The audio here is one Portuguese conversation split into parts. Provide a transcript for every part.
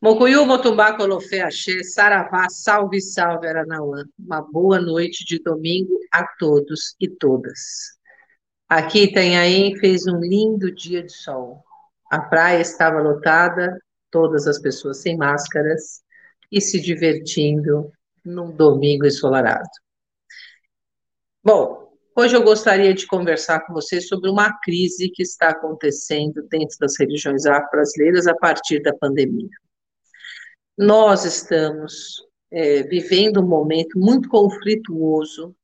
Mocuyu, Motumbá, Colofé, Axé, Saravá, salve, salve, Aranauã. Uma boa noite de domingo a todos e todas. Aqui Itanhaém fez um lindo dia de sol. A praia estava lotada, todas as pessoas sem máscaras e se divertindo num domingo ensolarado. Bom, hoje eu gostaria de conversar com vocês sobre uma crise que está acontecendo dentro das religiões afro-brasileiras a partir da pandemia. Nós estamos é, vivendo um momento muito conflituoso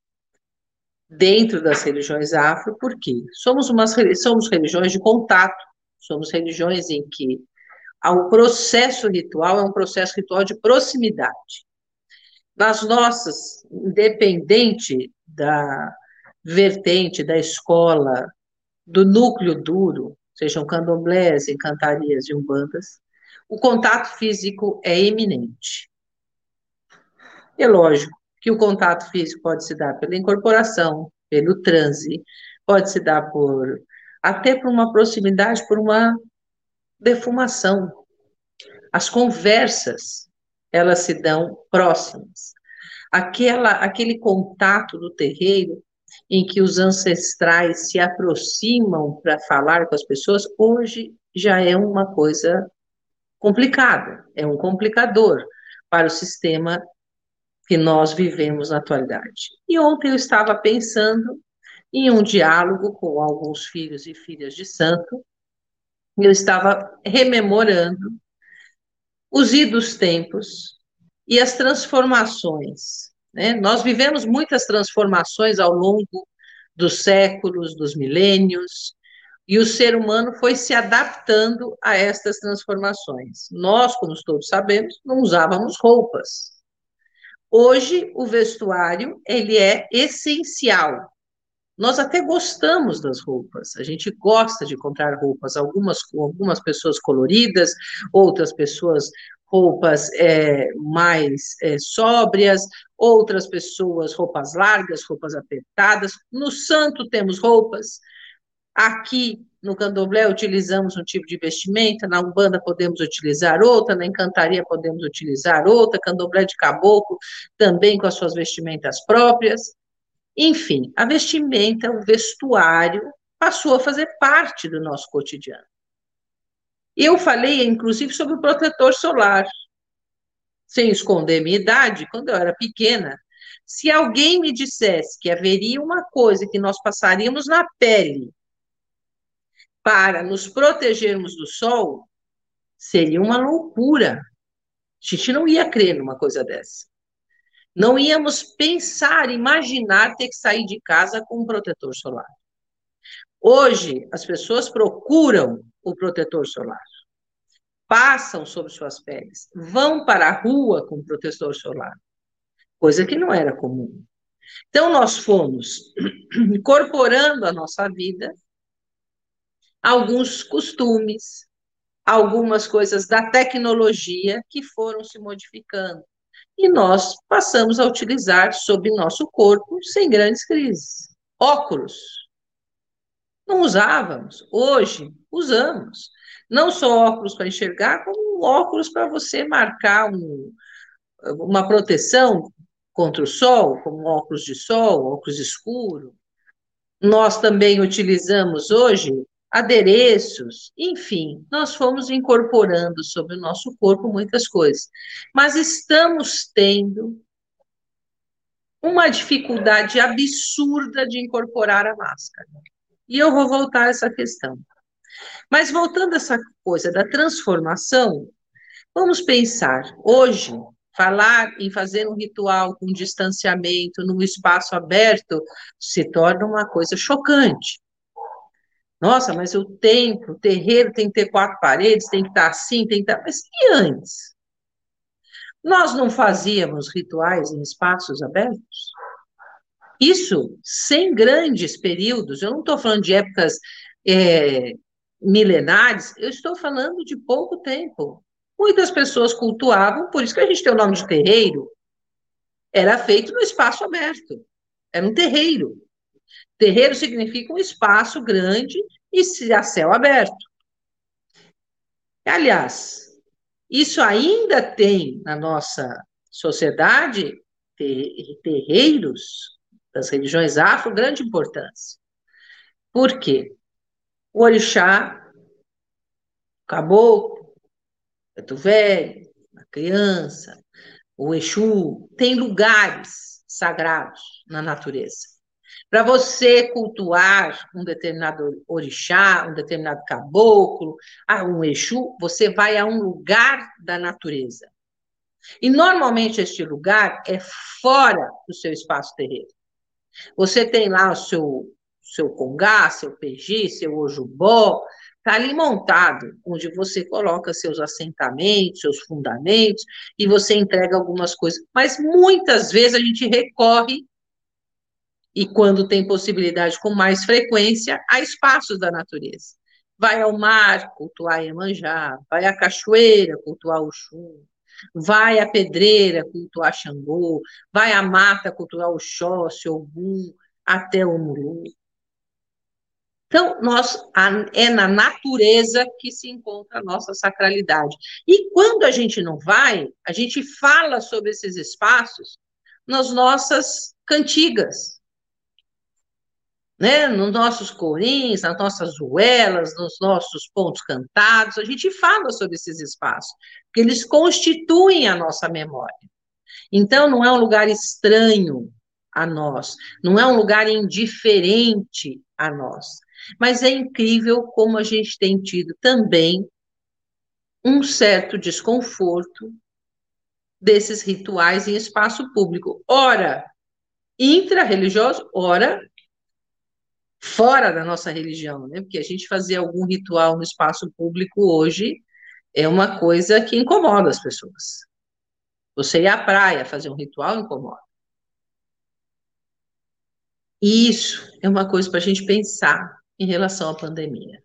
dentro das religiões afro, porque somos, umas, somos religiões de contato, somos religiões em que o processo ritual é um processo ritual de proximidade. Nas nossas, independente da vertente da escola, do núcleo duro, sejam candomblés, encantarias e umbandas, o contato físico é eminente. É lógico que o contato físico pode se dar pela incorporação, pelo transe, pode se dar por até por uma proximidade, por uma defumação. As conversas, elas se dão próximas. Aquela, aquele contato do terreiro em que os ancestrais se aproximam para falar com as pessoas, hoje já é uma coisa complicada, é um complicador para o sistema que nós vivemos na atualidade. E ontem eu estava pensando em um diálogo com alguns filhos e filhas de santo, eu estava rememorando os idos tempos e as transformações. Né? Nós vivemos muitas transformações ao longo dos séculos, dos milênios, e o ser humano foi se adaptando a estas transformações. Nós, como todos sabemos, não usávamos roupas. Hoje, o vestuário ele é essencial nós até gostamos das roupas, a gente gosta de comprar roupas, algumas, algumas pessoas coloridas, outras pessoas roupas é, mais é, sóbrias, outras pessoas roupas largas, roupas apertadas. No santo temos roupas. Aqui no candomblé utilizamos um tipo de vestimenta, na umbanda podemos utilizar outra, na encantaria podemos utilizar outra, candomblé de caboclo também com as suas vestimentas próprias. Enfim, a vestimenta, o vestuário, passou a fazer parte do nosso cotidiano. Eu falei, inclusive, sobre o protetor solar. Sem esconder minha idade, quando eu era pequena, se alguém me dissesse que haveria uma coisa que nós passaríamos na pele para nos protegermos do sol, seria uma loucura. A gente não ia crer numa coisa dessa. Não íamos pensar, imaginar ter que sair de casa com um protetor solar. Hoje, as pessoas procuram o protetor solar, passam sobre suas peles, vão para a rua com protetor solar, coisa que não era comum. Então, nós fomos incorporando à nossa vida alguns costumes, algumas coisas da tecnologia que foram se modificando e nós passamos a utilizar sobre nosso corpo sem grandes crises. Óculos. Não usávamos, hoje usamos. Não só óculos para enxergar, como óculos para você marcar um, uma proteção contra o sol, como óculos de sol, óculos escuro. Nós também utilizamos hoje adereços, enfim, nós fomos incorporando sobre o nosso corpo muitas coisas. Mas estamos tendo uma dificuldade absurda de incorporar a máscara. E eu vou voltar a essa questão. Mas voltando a essa coisa da transformação, vamos pensar, hoje, falar em fazer um ritual com distanciamento num espaço aberto se torna uma coisa chocante. Nossa, mas o templo, o terreiro tem que ter quatro paredes, tem que estar assim, tem que estar. Mas e antes? Nós não fazíamos rituais em espaços abertos? Isso sem grandes períodos, eu não estou falando de épocas é, milenares, eu estou falando de pouco tempo. Muitas pessoas cultuavam, por isso que a gente tem o nome de terreiro, era feito no espaço aberto, era um terreiro. Terreiro significa um espaço grande e a céu aberto. Aliás, Isso ainda tem na nossa sociedade terreiros das religiões afro grande importância. Por quê? O orixá, o caboclo, o velho, a criança, o Exu, tem lugares sagrados na natureza. Para você cultuar um determinado orixá, um determinado caboclo, um Exu, você vai a um lugar da natureza. E normalmente este lugar é fora do seu espaço terreno. Você tem lá o seu, seu congá, seu PG, seu ojubó, está ali montado, onde você coloca seus assentamentos, seus fundamentos, e você entrega algumas coisas. Mas muitas vezes a gente recorre, e quando tem possibilidade com mais frequência, a espaços da natureza. Vai ao mar, cultuar Iemanjá, vai à cachoeira, cultuar o chum, vai à pedreira, cultuar Xangô, vai à mata, cultuar Oxóssi, Ogum, até o Mulu. Então, nós, é na natureza que se encontra a nossa sacralidade. E quando a gente não vai, a gente fala sobre esses espaços nas nossas cantigas, né? nos nossos corins, nas nossas ruelas, nos nossos pontos cantados, a gente fala sobre esses espaços, porque eles constituem a nossa memória. Então, não é um lugar estranho a nós, não é um lugar indiferente a nós. Mas é incrível como a gente tem tido também um certo desconforto desses rituais em espaço público. Ora, intra-religioso, ora, fora da nossa religião, né? Porque a gente fazer algum ritual no espaço público hoje é uma coisa que incomoda as pessoas. Você ir à praia fazer um ritual incomoda. E isso é uma coisa para a gente pensar em relação à pandemia.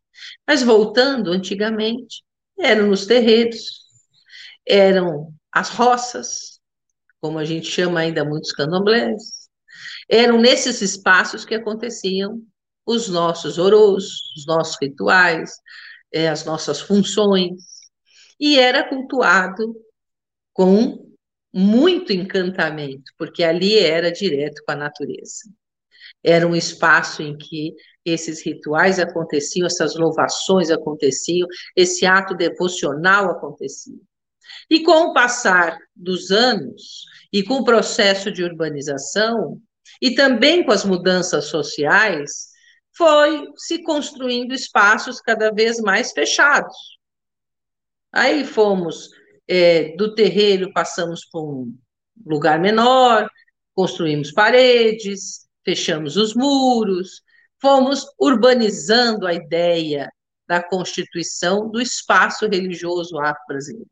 Mas voltando, antigamente, eram nos terreiros, eram as roças, como a gente chama ainda muitos candomblés, eram nesses espaços que aconteciam os nossos orôs, os nossos rituais, é, as nossas funções, e era cultuado com muito encantamento, porque ali era direto com a natureza. Era um espaço em que esses rituais aconteciam, essas louvações aconteciam, esse ato devocional acontecia. E com o passar dos anos, e com o processo de urbanização, e também com as mudanças sociais, foi se construindo espaços cada vez mais fechados. Aí fomos é, do terreiro, passamos por um lugar menor, construímos paredes, fechamos os muros, fomos urbanizando a ideia da constituição do espaço religioso afro-brasileiro.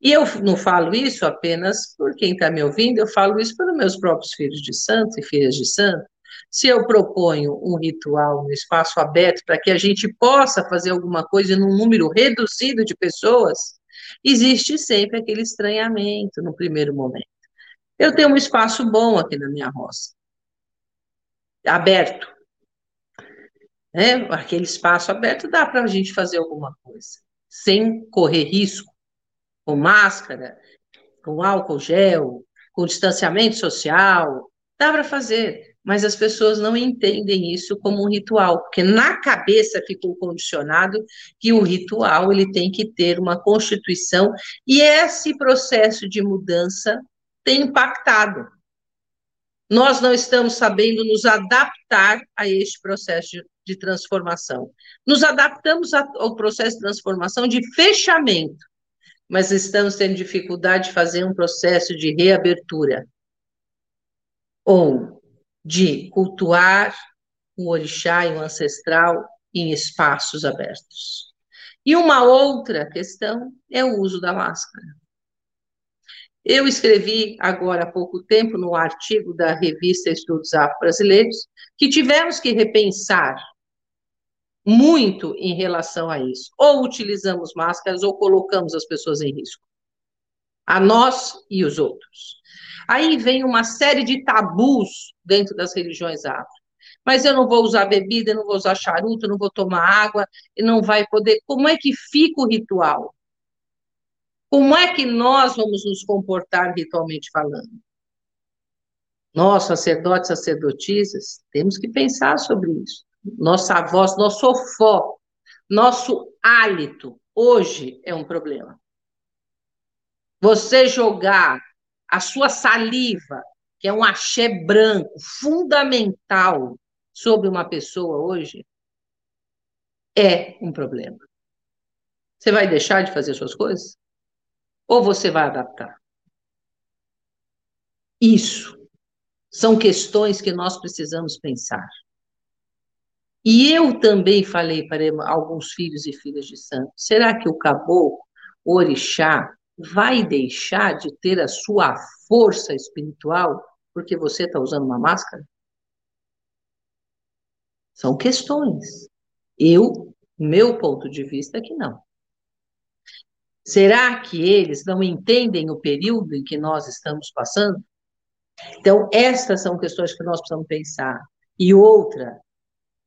E eu não falo isso apenas por quem está me ouvindo, eu falo isso pelos meus próprios filhos de santo e filhas de santo. Se eu proponho um ritual no espaço aberto para que a gente possa fazer alguma coisa num número reduzido de pessoas, existe sempre aquele estranhamento no primeiro momento. Eu tenho um espaço bom aqui na minha roça aberto. Né? Aquele espaço aberto dá para a gente fazer alguma coisa, sem correr risco, com máscara, com álcool gel, com distanciamento social, dá para fazer, mas as pessoas não entendem isso como um ritual, porque na cabeça ficou condicionado que o ritual ele tem que ter uma constituição e esse processo de mudança tem impactado nós não estamos sabendo nos adaptar a este processo de, de transformação. Nos adaptamos ao processo de transformação de fechamento, mas estamos tendo dificuldade de fazer um processo de reabertura ou de cultuar o orixá e o ancestral em espaços abertos. E uma outra questão é o uso da máscara. Eu escrevi agora há pouco tempo no artigo da revista Estudos Afro-Brasileiros que tivemos que repensar muito em relação a isso. Ou utilizamos máscaras ou colocamos as pessoas em risco. A nós e os outros. Aí vem uma série de tabus dentro das religiões afro. Mas eu não vou usar bebida, eu não vou usar charuto, eu não vou tomar água, e não vai poder. Como é que fica o ritual? Como é que nós vamos nos comportar ritualmente falando? Nós, sacerdotes, sacerdotisas, temos que pensar sobre isso. Nossa voz, nosso fó, nosso hálito, hoje é um problema. Você jogar a sua saliva, que é um axé branco, fundamental sobre uma pessoa hoje, é um problema. Você vai deixar de fazer suas coisas? Ou você vai adaptar? Isso são questões que nós precisamos pensar. E eu também falei para alguns filhos e filhas de santo: será que o caboclo, o orixá, vai deixar de ter a sua força espiritual porque você está usando uma máscara? São questões. Eu, meu ponto de vista é que não. Será que eles não entendem o período em que nós estamos passando? Então, estas são questões que nós precisamos pensar. E outra,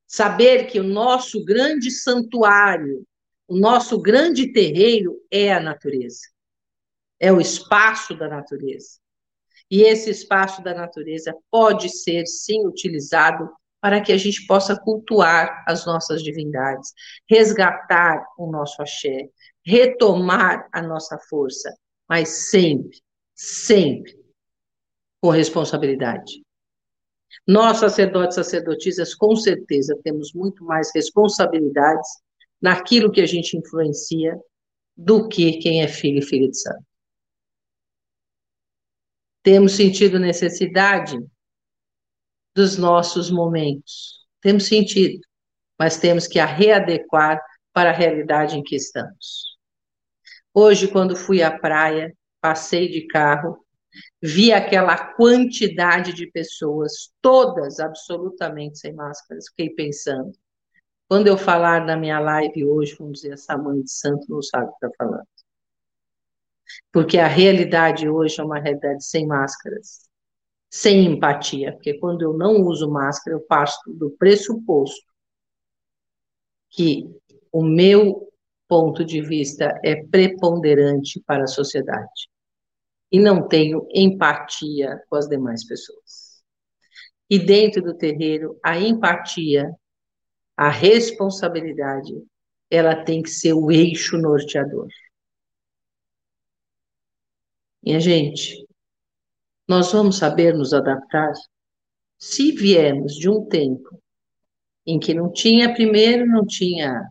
saber que o nosso grande santuário, o nosso grande terreiro é a natureza. É o espaço da natureza. E esse espaço da natureza pode ser, sim, utilizado para que a gente possa cultuar as nossas divindades, resgatar o nosso axé, retomar a nossa força, mas sempre, sempre com responsabilidade. Nós, sacerdotes e sacerdotisas, com certeza temos muito mais responsabilidades naquilo que a gente influencia do que quem é filho e filha de santo. Temos sentido necessidade dos nossos momentos. Temos sentido, mas temos que a readequar para a realidade em que estamos. Hoje, quando fui à praia, passei de carro, vi aquela quantidade de pessoas, todas absolutamente sem máscaras, fiquei pensando. Quando eu falar na minha live hoje, vamos dizer, essa mãe de santo não sabe o que está falando. Porque a realidade hoje é uma realidade sem máscaras sem empatia, porque quando eu não uso máscara, eu passo do pressuposto que o meu ponto de vista é preponderante para a sociedade e não tenho empatia com as demais pessoas. E dentro do terreiro, a empatia, a responsabilidade, ela tem que ser o eixo norteador. Minha gente, nós vamos saber nos adaptar se viemos de um tempo em que não tinha, primeiro, não tinha,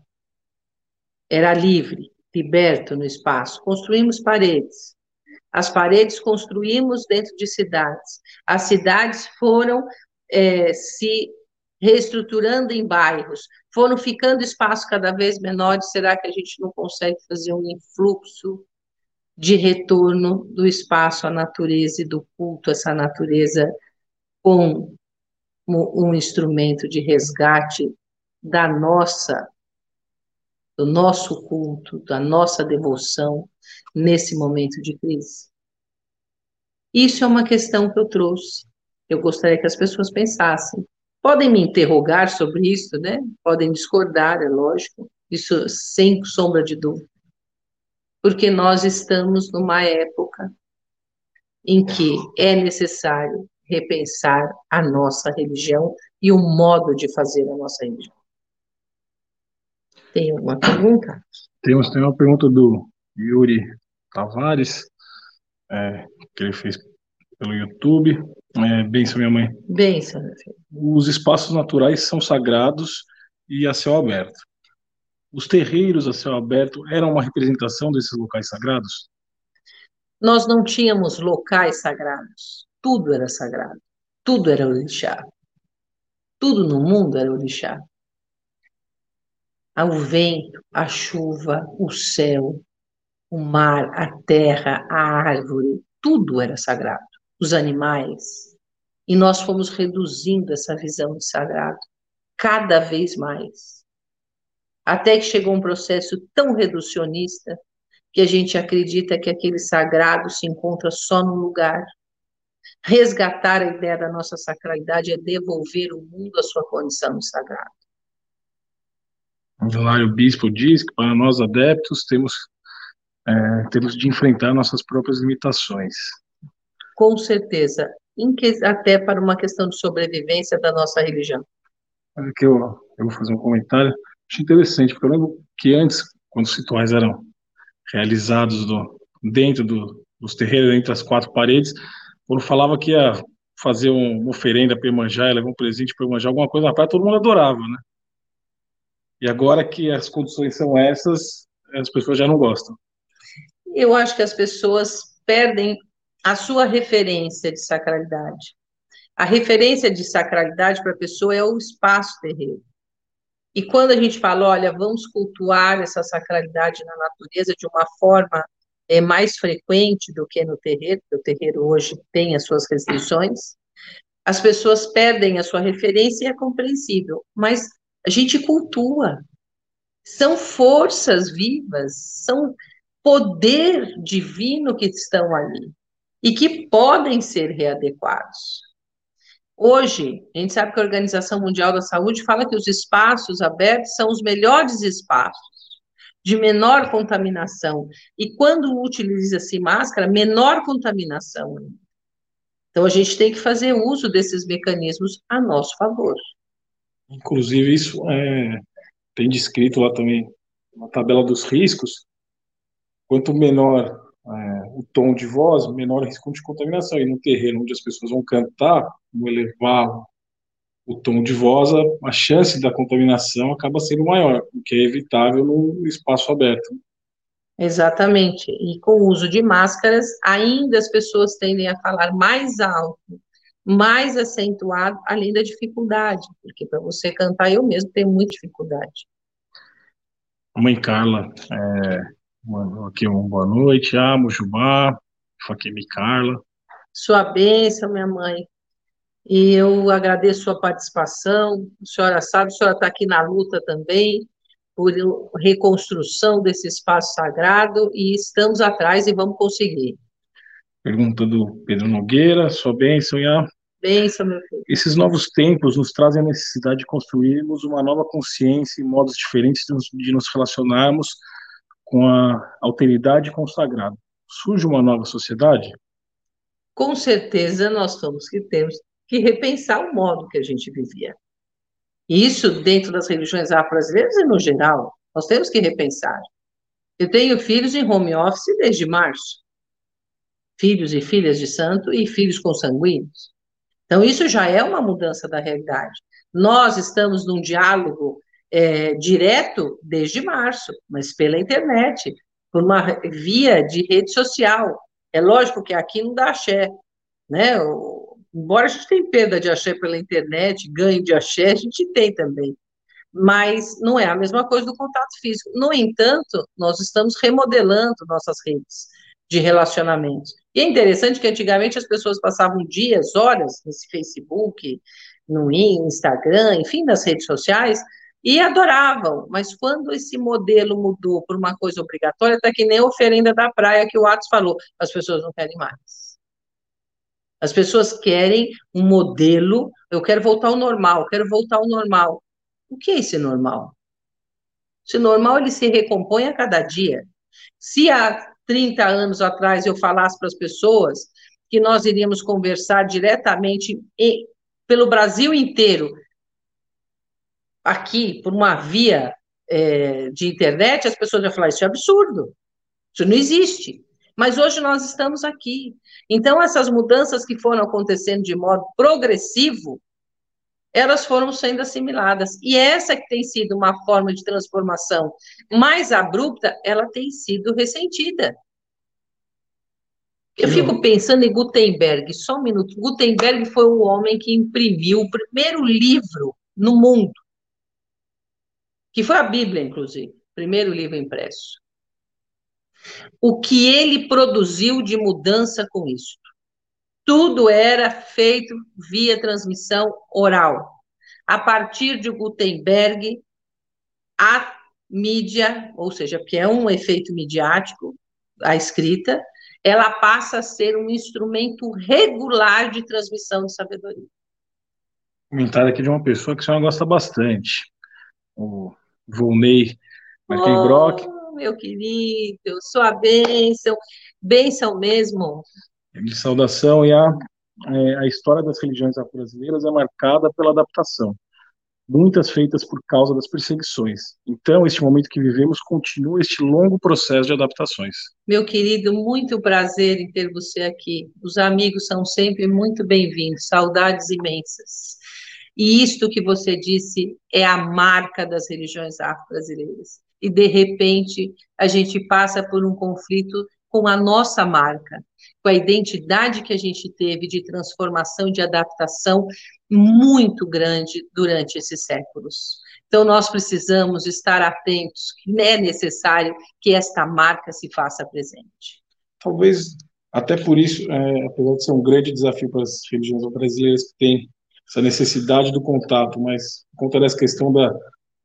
era livre, liberto no espaço, construímos paredes. As paredes construímos dentro de cidades. As cidades foram é, se reestruturando em bairros, foram ficando espaços cada vez menores. Será que a gente não consegue fazer um influxo de retorno do espaço à natureza e do culto essa natureza com um instrumento de resgate da nossa do nosso culto, da nossa devoção nesse momento de crise. Isso é uma questão que eu trouxe. Eu gostaria que as pessoas pensassem. Podem me interrogar sobre isso, né? Podem discordar, é lógico. Isso sem sombra de dúvida porque nós estamos numa época em que é necessário repensar a nossa religião e o modo de fazer a nossa religião. Tem alguma pergunta? Temos, tem uma pergunta do Yuri Tavares, é, que ele fez pelo YouTube. É, benção, minha mãe. Benção, meu filho. Os espaços naturais são sagrados e a céu aberto. Os terreiros a céu aberto eram uma representação desses locais sagrados? Nós não tínhamos locais sagrados. Tudo era sagrado. Tudo era orixá. Tudo no mundo era orixá. O vento, a chuva, o céu, o mar, a terra, a árvore, tudo era sagrado. Os animais. E nós fomos reduzindo essa visão de sagrado cada vez mais até que chegou um processo tão reducionista que a gente acredita que aquele sagrado se encontra só no lugar. Resgatar a ideia da nossa sacralidade é devolver o mundo à sua condição de sagrado. O Hilário Bispo diz que para nós adeptos temos é, temos de enfrentar nossas próprias limitações. Com certeza, até para uma questão de sobrevivência da nossa religião. Aqui eu, eu vou fazer um comentário, acho interessante, porque eu lembro que antes, quando os rituais eram realizados do, dentro do, dos terreiros, entre as quatro paredes, quando falava que ia fazer um, uma oferenda para Iemanjá, levar um presente para Iemanjá, alguma coisa na praia, todo mundo adorava, né? E agora que as condições são essas, as pessoas já não gostam. Eu acho que as pessoas perdem a sua referência de sacralidade. A referência de sacralidade para a pessoa é o espaço terreno. E quando a gente fala, olha, vamos cultuar essa sacralidade na natureza de uma forma é, mais frequente do que no terreiro, o terreiro hoje tem as suas restrições, as pessoas perdem a sua referência e é compreensível, mas a gente cultua. São forças vivas, são poder divino que estão ali e que podem ser readequados. Hoje, a gente sabe que a Organização Mundial da Saúde fala que os espaços abertos são os melhores espaços de menor contaminação. E quando utiliza-se máscara, menor contaminação. Então, a gente tem que fazer uso desses mecanismos a nosso favor. Inclusive, isso é, tem descrito lá também na tabela dos riscos. Quanto menor é, o tom de voz, menor risco de contaminação. E no terreno onde as pessoas vão cantar, vão elevar o tom de voz, a, a chance da contaminação acaba sendo maior, o que é evitável no espaço aberto. Exatamente. E com o uso de máscaras, ainda as pessoas tendem a falar mais alto, mais acentuado, além da dificuldade, porque para você cantar, eu mesmo tenho muita dificuldade. Mãe Carla, é, Mandou aqui uma boa noite. Ah, Mujubá, Fakemi Carla. Sua bênção, minha mãe. E eu agradeço sua participação. A senhora sabe, a senhora está aqui na luta também por reconstrução desse espaço sagrado e estamos atrás e vamos conseguir. Pergunta do Pedro Nogueira, sua bênção, Iá. Bênção, meu filho. Esses novos tempos nos trazem a necessidade de construirmos uma nova consciência e modos diferentes de nos relacionarmos com a alteridade consagrada, surge uma nova sociedade? Com certeza nós temos que temos que repensar o modo que a gente vivia. Isso dentro das religiões afro-brasileiras e no geral, nós temos que repensar. Eu tenho filhos em home office desde março. Filhos e filhas de santo e filhos consanguíneos. Então, isso já é uma mudança da realidade. Nós estamos num diálogo é, direto desde março, mas pela internet, por uma via de rede social. É lógico que aqui não dá axé, né? Embora a gente tenha perda de axé pela internet, ganho de axé, a gente tem também. Mas não é a mesma coisa do contato físico. No entanto, nós estamos remodelando nossas redes de relacionamento. E é interessante que antigamente as pessoas passavam dias, horas nesse Facebook, no Instagram, enfim, nas redes sociais, e adoravam, mas quando esse modelo mudou por uma coisa obrigatória, está que nem a oferenda da praia que o Atos falou, as pessoas não querem mais. As pessoas querem um modelo, eu quero voltar ao normal, quero voltar ao normal. O que é esse normal? Esse normal, ele se recompõe a cada dia. Se há 30 anos atrás eu falasse para as pessoas que nós iríamos conversar diretamente pelo Brasil inteiro aqui por uma via é, de internet, as pessoas vão falar: isso é absurdo, isso não existe. Mas hoje nós estamos aqui. Então, essas mudanças que foram acontecendo de modo progressivo, elas foram sendo assimiladas. E essa que tem sido uma forma de transformação mais abrupta, ela tem sido ressentida. Eu fico pensando em Gutenberg, só um minuto. Gutenberg foi o homem que imprimiu o primeiro livro no mundo que foi a Bíblia, inclusive, primeiro livro impresso. O que ele produziu de mudança com isso? Tudo era feito via transmissão oral. A partir de Gutenberg, a mídia, ou seja, que é um efeito midiático, a escrita, ela passa a ser um instrumento regular de transmissão de sabedoria. Comentário aqui de uma pessoa que a senhora gosta bastante o Volney Martin oh, meu querido, sua bênção, bênção mesmo. De saudação, e a, é, a história das religiões afro-brasileiras é marcada pela adaptação, muitas feitas por causa das perseguições. Então, este momento que vivemos continua este longo processo de adaptações. Meu querido, muito prazer em ter você aqui. Os amigos são sempre muito bem-vindos, saudades imensas. E isto que você disse é a marca das religiões afro-brasileiras. E, de repente, a gente passa por um conflito com a nossa marca, com a identidade que a gente teve de transformação, de adaptação muito grande durante esses séculos. Então, nós precisamos estar atentos, é necessário que esta marca se faça presente. Talvez, até por isso, é, apesar de ser um grande desafio para as religiões brasileiras que têm essa necessidade do contato, mas por conta dessa questão da,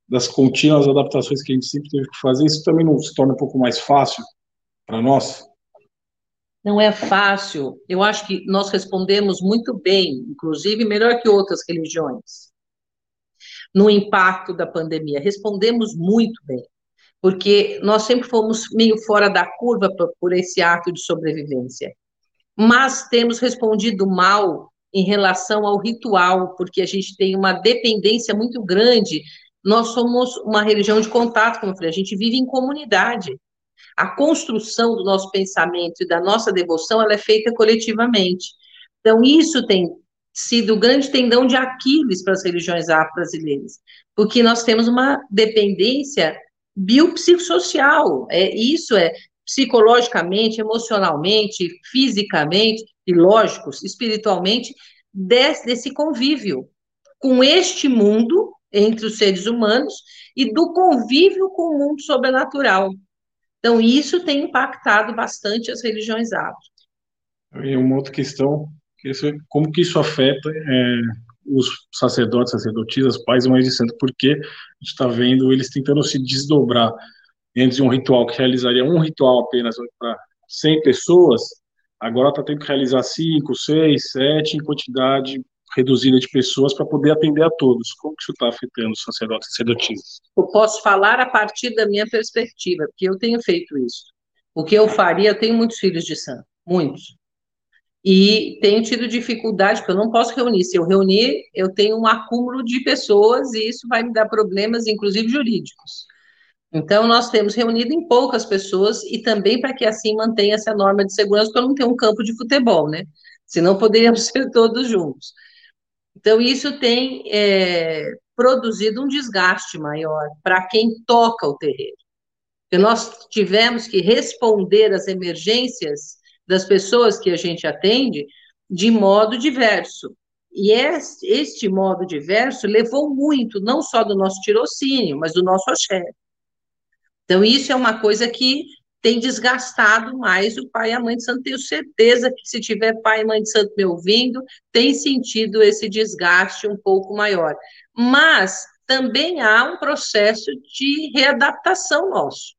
das contínuas adaptações que a gente sempre teve que fazer, isso também não se torna um pouco mais fácil para nós? Não é fácil. Eu acho que nós respondemos muito bem, inclusive melhor que outras religiões, no impacto da pandemia. Respondemos muito bem, porque nós sempre fomos meio fora da curva por, por esse ato de sobrevivência. Mas temos respondido mal em relação ao ritual, porque a gente tem uma dependência muito grande. Nós somos uma religião de contato, como eu falei, a gente vive em comunidade. A construção do nosso pensamento e da nossa devoção, ela é feita coletivamente. Então, isso tem sido o grande tendão de Aquiles para as religiões afro-brasileiras, porque nós temos uma dependência biopsicossocial, é, isso é psicologicamente, emocionalmente, fisicamente, e lógicos, espiritualmente, desse, desse convívio com este mundo entre os seres humanos e do convívio com o mundo sobrenatural. Então, isso tem impactado bastante as religiões afro. E uma outra questão, como que isso afeta é, os sacerdotes, sacerdotisas, pais e mães de santo, porque a gente está vendo eles tentando se desdobrar entre um ritual que realizaria um ritual apenas para 100 pessoas, Agora está tendo que realizar cinco, seis, sete, em quantidade reduzida de pessoas para poder atender a todos. Como que isso está afetando os sacerdotes e sacerdotisas? Eu posso falar a partir da minha perspectiva, porque eu tenho feito isso. O que eu faria, eu tenho muitos filhos de santo, muitos. E tenho tido dificuldade, porque eu não posso reunir. Se eu reunir, eu tenho um acúmulo de pessoas e isso vai me dar problemas, inclusive jurídicos. Então, nós temos reunido em poucas pessoas e também para que assim mantenha essa norma de segurança, para não ter um campo de futebol, né? Senão poderíamos ser todos juntos. Então, isso tem é, produzido um desgaste maior para quem toca o terreiro. Porque nós tivemos que responder às emergências das pessoas que a gente atende de modo diverso. E este, modo diverso levou muito, não só do nosso tirocínio, mas do nosso axé. Então, isso é uma coisa que tem desgastado mais o pai e a mãe de santo. Tenho certeza que se tiver pai e mãe de santo me ouvindo, tem sentido esse desgaste um pouco maior. Mas também há um processo de readaptação nosso.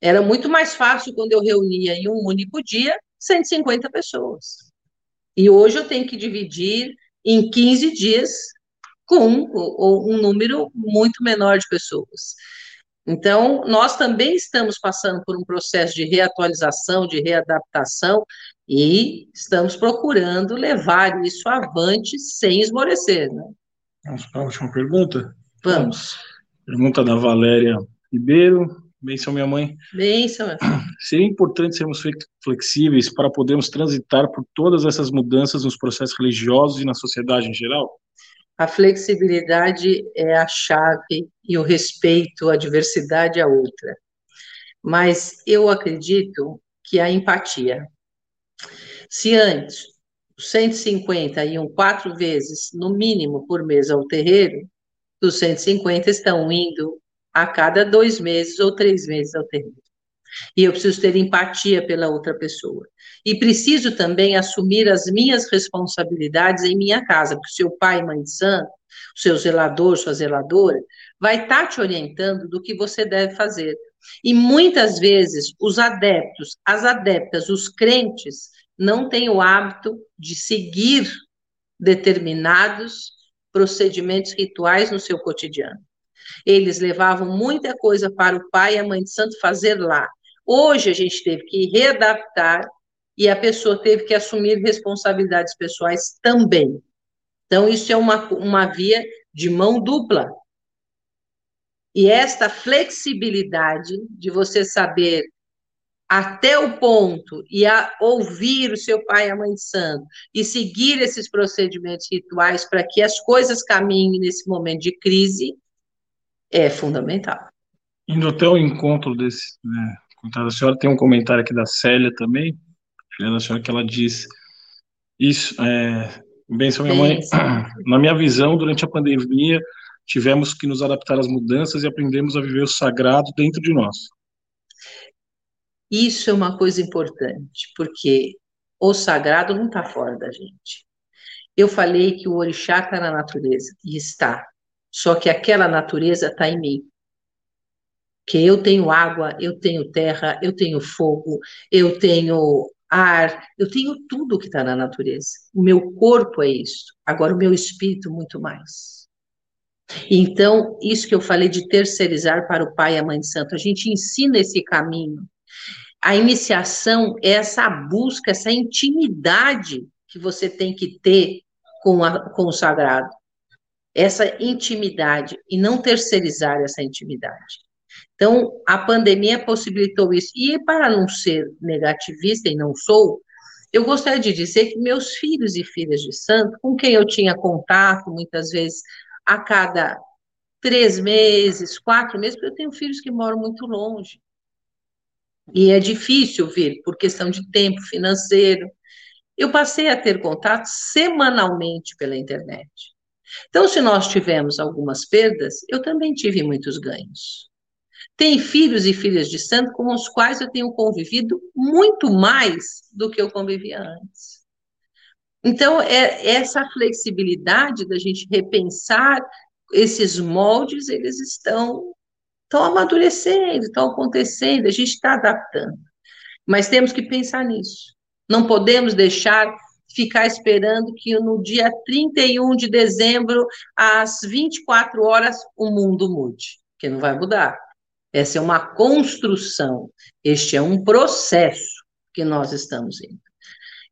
Era muito mais fácil quando eu reunia em um único dia 150 pessoas. E hoje eu tenho que dividir em 15 dias com um número muito menor de pessoas. Então, nós também estamos passando por um processo de reatualização, de readaptação, e estamos procurando levar isso avante sem esmorecer. Né? Vamos para a última pergunta? Vamos. Pergunta da Valéria Ribeiro. Benção, minha mãe. Benção. Seria importante sermos flexíveis para podermos transitar por todas essas mudanças nos processos religiosos e na sociedade em geral? A flexibilidade é a chave e o respeito à diversidade é outra. Mas eu acredito que a empatia. Se antes os 150 iam quatro vezes, no mínimo, por mês ao terreiro, os 150 estão indo a cada dois meses ou três meses ao terreiro. E eu preciso ter empatia pela outra pessoa. E preciso também assumir as minhas responsabilidades em minha casa, porque seu pai, mãe de santo, seu zelador, sua zeladora, vai estar tá te orientando do que você deve fazer. E muitas vezes os adeptos, as adeptas, os crentes, não têm o hábito de seguir determinados procedimentos rituais no seu cotidiano. Eles levavam muita coisa para o pai e a mãe de santo fazer lá. Hoje a gente teve que readaptar e a pessoa teve que assumir responsabilidades pessoais também. Então, isso é uma, uma via de mão dupla. E esta flexibilidade de você saber até o ponto e a ouvir o seu pai e a mãe de santo e seguir esses procedimentos rituais para que as coisas caminhem nesse momento de crise é fundamental. Indo até o encontro desse, né, a senhora tem um comentário aqui da Célia também, filha da senhora, que ela diz isso, é, benção minha mãe, na minha visão, durante a pandemia, tivemos que nos adaptar às mudanças e aprendemos a viver o sagrado dentro de nós. Isso é uma coisa importante, porque o sagrado não está fora da gente. Eu falei que o orixá está na natureza, e está. Só que aquela natureza está em mim. Que eu tenho água, eu tenho terra, eu tenho fogo, eu tenho ar, eu tenho tudo que está na natureza. O meu corpo é isso. Agora, o meu espírito, muito mais. Então, isso que eu falei de terceirizar para o pai e a mãe santo, a gente ensina esse caminho a iniciação é essa busca, essa intimidade que você tem que ter com, a, com o sagrado. Essa intimidade, e não terceirizar essa intimidade. Então, a pandemia possibilitou isso. E para não ser negativista, e não sou, eu gostaria de dizer que meus filhos e filhas de santo, com quem eu tinha contato, muitas vezes a cada três meses, quatro meses, porque eu tenho filhos que moram muito longe. E é difícil vir por questão de tempo financeiro. Eu passei a ter contato semanalmente pela internet. Então, se nós tivemos algumas perdas, eu também tive muitos ganhos. Tem filhos e filhas de santo com os quais eu tenho convivido muito mais do que eu convivia antes. Então, é essa flexibilidade da gente repensar esses moldes, eles estão estão amadurecendo, estão acontecendo, a gente está adaptando. Mas temos que pensar nisso. Não podemos deixar ficar esperando que no dia 31 de dezembro, às 24 horas, o mundo mude, que não vai mudar. Essa é uma construção, este é um processo que nós estamos indo.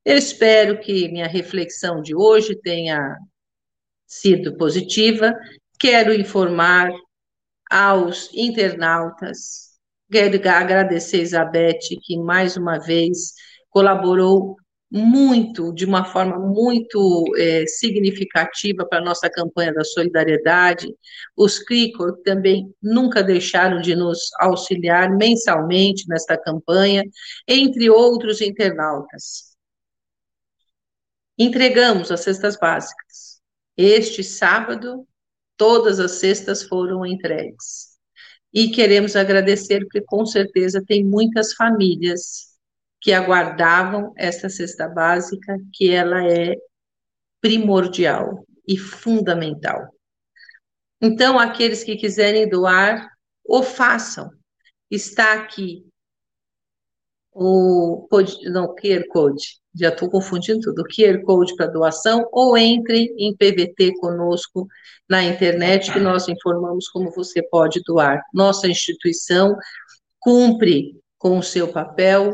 Eu espero que minha reflexão de hoje tenha sido positiva. Quero informar aos internautas. Quero agradecer a Elizabeth, que mais uma vez colaborou muito, de uma forma muito é, significativa para a nossa campanha da solidariedade. Os CRICOR também nunca deixaram de nos auxiliar mensalmente nesta campanha, entre outros internautas. Entregamos as cestas básicas. Este sábado, todas as cestas foram entregues. E queremos agradecer, porque com certeza tem muitas famílias que aguardavam essa cesta básica, que ela é primordial e fundamental. Então, aqueles que quiserem doar, o façam. Está aqui o não, QR Code, já estou confundindo tudo, o QR Code para doação, ou entre em PVT conosco na internet, que nós informamos como você pode doar. Nossa instituição cumpre com o seu papel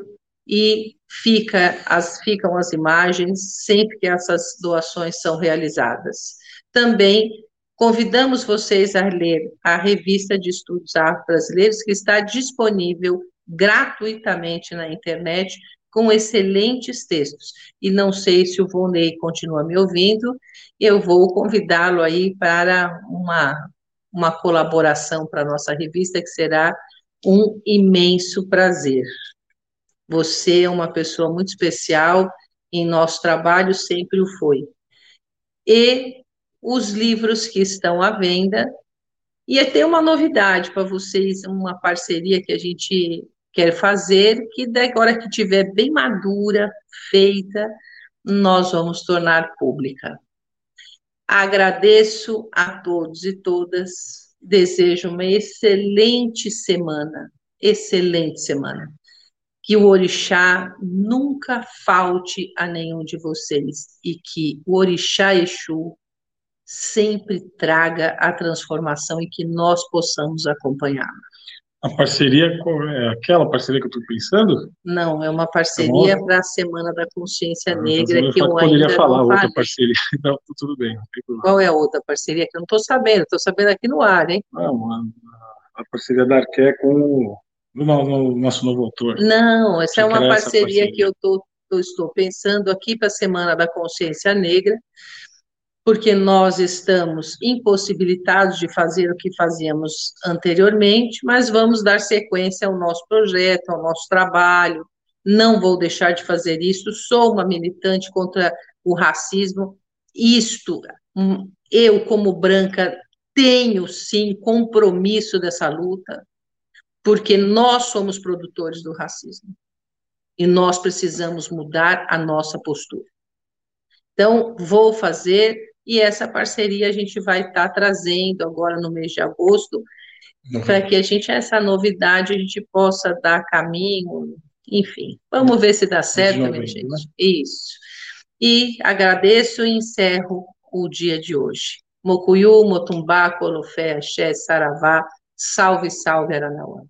e fica as, ficam as imagens sempre que essas doações são realizadas. Também convidamos vocês a ler a revista de estudos afro-brasileiros, que está disponível gratuitamente na internet, com excelentes textos. E não sei se o Vonei continua me ouvindo, eu vou convidá-lo aí para uma, uma colaboração para a nossa revista, que será um imenso prazer. Você é uma pessoa muito especial, em nosso trabalho sempre o foi. E os livros que estão à venda, e tem uma novidade para vocês, uma parceria que a gente quer fazer, que da hora que tiver bem madura, feita, nós vamos tornar pública. Agradeço a todos e todas, desejo uma excelente semana, excelente semana. Que o orixá nunca falte a nenhum de vocês e que o orixá Exu sempre traga a transformação e que nós possamos acompanhá-la. A parceria é aquela parceria que eu estou pensando? Não, é uma parceria para a Semana da Consciência ah, Negra que eu, eu ainda poderia falar outra falei. parceria. Não, tudo bem. Qual é a outra parceria que eu não estou sabendo? Estou sabendo aqui no ar, hein? Não, a, a parceria da Arqué com o, o nosso novo autor. Não, essa é uma parceria, parceria, que eu, tô, eu estou pensando aqui para a Semana da Consciência Negra, porque nós estamos impossibilitados de fazer o que fazíamos anteriormente, mas vamos dar sequência ao nosso projeto, ao nosso trabalho. Não vou deixar de fazer isso. Sou uma militante contra o racismo. Isto, hum, eu, como branca, tenho sim compromisso dessa luta, porque nós somos produtores do racismo e nós precisamos mudar a nossa postura. Então, vou fazer e essa parceria a gente vai estar tá trazendo agora no mês de agosto, uhum. para que a gente, essa novidade, a gente possa dar caminho, enfim, vamos ver se dá certo, minha gente. Né? Isso. E agradeço e encerro o dia de hoje. Mocuyu, Motumbá, Colofé, Axé, Saravá, salve, salve, Aranauã.